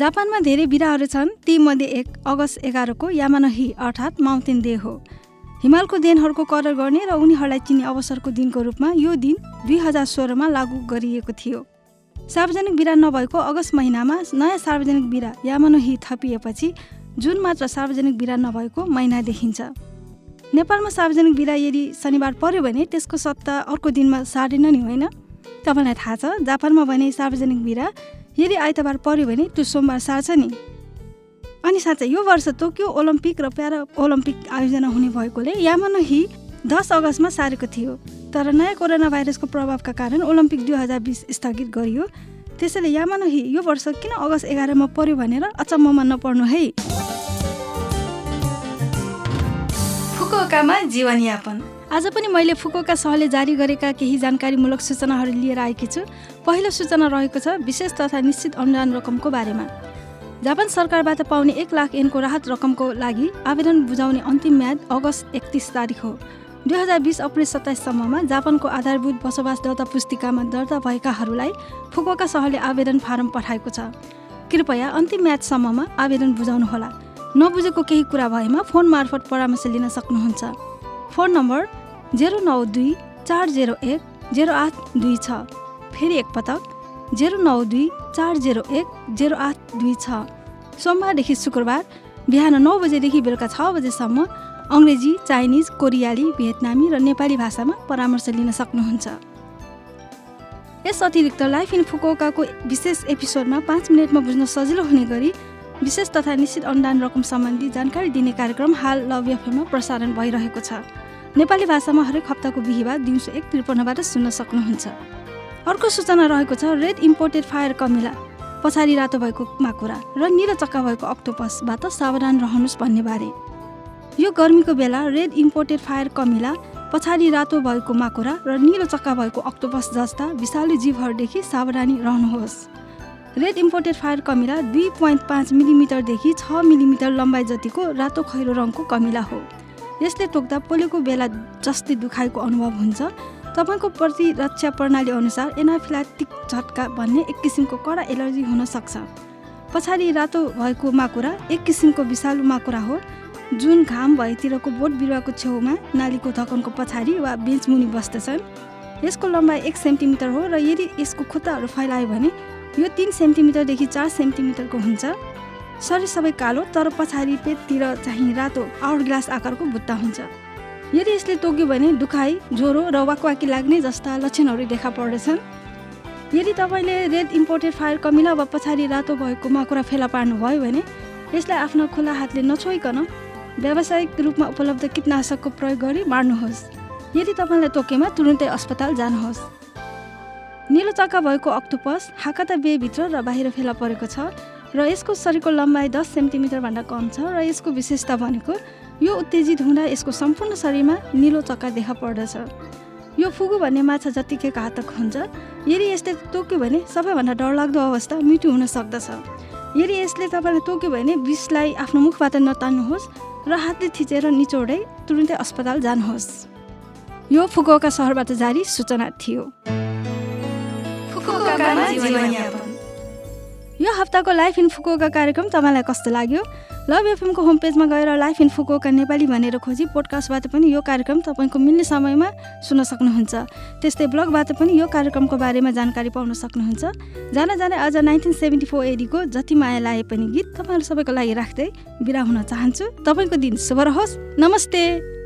जापानमा धेरै बिराहरू छन्। तीमध्ये एक अगस्त एघारको यामानही अर्थात् माउन्टेन डे हो। हिमालको देनहरूको कदर गर्ने र उनीहरूलाई चिन्ने अवसरको दिनको रूपमा यो दिन दुई हजार सोह्रमा लागू गरिएको थियो। सार्वजनिक बिरा नभएको अगस्त महिनामा नयाँ सार्वजनिक बिरा यामानही थपिएपछि जुन मात्र सार्वजनिक बिरा नभएको महिना देखिन्छ। नेपालमा सार्वजनिक बिरा यदि शनिबार पर्यो भने त्यसको सत्ता अर्को दिनमा सार्दैन नि होइन। तपाईँलाई थाहा छ जापानमा भने सार्वजनिक बिरा यदि आइतबार पर्यो भने त्यो सोमबार सार्छ नि। अनि साँच्चै यो वर्ष टोकियो ओलम्पिक र प्यारा ओलम्पिक आयोजना हुने भएकोले यामानही दस अगस्तमा सारेको थियो। तर नयाँ कोरोना भाइरसको प्रभावका कारण ओलम्पिक दुई हजार बिस स्थगित गरियो। त्यसैले यामानही यो वर्ष किन अगस्त एघारमा पर्यो भनेर अचम्ममा नपर्नु है। फुकुओकामा जीवनयापन। आज पनि मैले फुकोका सहले जारी गरेका केही जानकारीमूलक सूचनाहरू लिएर आएकी छु। पहिलो सूचना रहेको छ विशेष तथा निश्चित अनुदान रकमको बारेमा। जापान सरकारबाट पाउने एक लाख एनको राहत रकमको लागि आवेदन बुझाउने अन्तिम म्याद अगस्त एकतिस तारिक हो। दुई हजार बिस अप्रेल सत्ताइससम्ममा जापानको आधारभूत बसोबास दर्ता पुस्तिकामा दर्ता भएकाहरूलाई फुकोका सहरले आवेदन फारम पठाएको छ। कृपया अन्तिम म्यादसम्ममा आवेदन बुझाउनुहोला। नबुझेको केही कुरा भएमा फोन मार्फत परामर्श लिन सक्नुहुन्छ। फोन नम्बर जेरो नौ दुई चार जेरो एक जेरो आठ दुई छ। फेरि एकपटक जेरो नौ दुई चार जेरो एक जेरो आठ दुई छ। सोमबारदेखि शुक्रबार बिहान नौ बजेदेखि बेलुका छ बजेसम्म अङ्ग्रेजी चाइनिज कोरियाली भियतनामी र नेपाली भाषामा परामर्श लिन सक्नुहुन्छ। यस अतिरिक्त लाइफ इन फुकोकाको विशेष एपिसोडमा पाँच मिनटमा बुझ्न सजिलो हुने गरी विशेष तथा निश्चित अनुदान रकम सम्बन्धी जानकारी दिने कार्यक्रम हाल लभ एफएममा प्रसारण भइरहेको छ। नेपाली भाषामा हरेक हप्ताको बिहिबार दिउँसो एक त्रिपन्नबाट सुन्न सक्नुहुन्छ। अर्को सूचना रहेको छ रेड इम्पोर्टेड फायर कमिला पछाडि रातो भएको माकुरा र निलो चक्का भएको अक्टोपसबाट सावधान रहनुहोस् भन्ने बारे। यो गर्मीको बेला रेड इम्पोर्टेड फायर कमिला पछाडि रातो भएको माकुरा र निलो चक्का भएको अक्टोपस जस्ता विषालु जीवहरूदेखि सावधानी रहनुहोस्। रेड इम्पोर्टेड फायर कमिला दुई पोइन्ट पाँच मिलिमिटरदेखि छ मिलिमिटर लम्बाइ जतिको रातो खैरो रङको कमिला हो। यसले टोक्दा पोलेको बेला जस्तै दुखाइको अनुभव हुन्छ। तपाईँको प्रतिरक्षा प्रणाली अनुसार एनाफिलाटिक झट्का भन्ने एक किसिमको कडा एलर्जी हुन सक्छ। पछाडि रातो भएको माकुरा एक किसिमको विषालु माकुरा हो। जुन घाम भएतिरको बोट बिरुवाको छेउमा नालीको धकनको पछाडि वा बेन्च मुनि बस्दछन्। यसको लम्बाइ एक सेन्टिमिटर हो र यदि यसको खुट्टाहरू फैलायो भने यो तिन सेन्टिमिटरदेखि चार सेन्टिमिटरको हुन्छ। शरीर सबै कालो तर पछाडि पेटतिर चाहिँ रातो आउट ग्लास आकारको भुत्ता हुन्छ। यदि यसले तोक्यो भने दुखाइ ज्वरो र वाकवाकी लाग्ने जस्ता लक्षणहरू देखा पर्दछन्। यदि तपाईँले रेड इम्पोर्टेड फायर कमिला वा पछाडि रातो भएको माकुरा फेला पार्नुभयो भने यसलाई आफ्नो खुला हातले नछोइकन व्यावसायिक रूपमा उपलब्ध कीटनाशकको प्रयोग गरी मार्नुहोस्। यदि तपाईँलाई तोकेमा तुरुन्तै अस्पताल जानुहोस्। निलो चक्का भएको अक्टोपस हाकाता बेभित्र र बाहिर फेला परेको छ। र यसको शरीरको लम्बाइ दस सेन्टिमिटरभन्दा कम छ र यसको विशेषता भनेको यो उत्तेजित हुँदा यसको सम्पूर्ण शरीरमा निलो चक्का देखा पर्दछ। यो फुगु भन्ने माछा जतिकै घातक हुन्छ। यदि यसले तोक्यो भने सबैभन्दा डरलाग्दो अवस्था मिठो हुन सक्दछ। यदि यसले तपाईँलाई तोक्यो भने विषलाई आफ्नो मुखबाट नतान्नुहोस् र हातले थिचेर निचोडै तुरुन्तै अस्पताल जानुहोस्। यो फुकुका सहरबाट जारी सूचना थियो। यो हप्ताको लाइफ इन फुकोका कार्यक्रम तपाईँलाई कस्तो लाग्यो? लभ एफएमको होम पेजमा गएर लाइफ इन फुकोका नेपाली भनेर खोजी पोडकास्टबाट पनि यो कार्यक्रम तपाईँको मिल्ने समयमा सुन्न सक्नुहुन्छ। त्यस्तै ब्लगबाट पनि यो कार्यक्रमको बारेमा जानकारी पाउन सक्नुहुन्छ। जान जाने आज नाइन्टिन सेभेन्टी फोर एडीको जति माया लाए पनि गीत तपाईँहरू सबैको लागि राख्दै बिरा हुन चाहन्छु। तपाईँको दिन शुभ रहोस्। नमस्ते!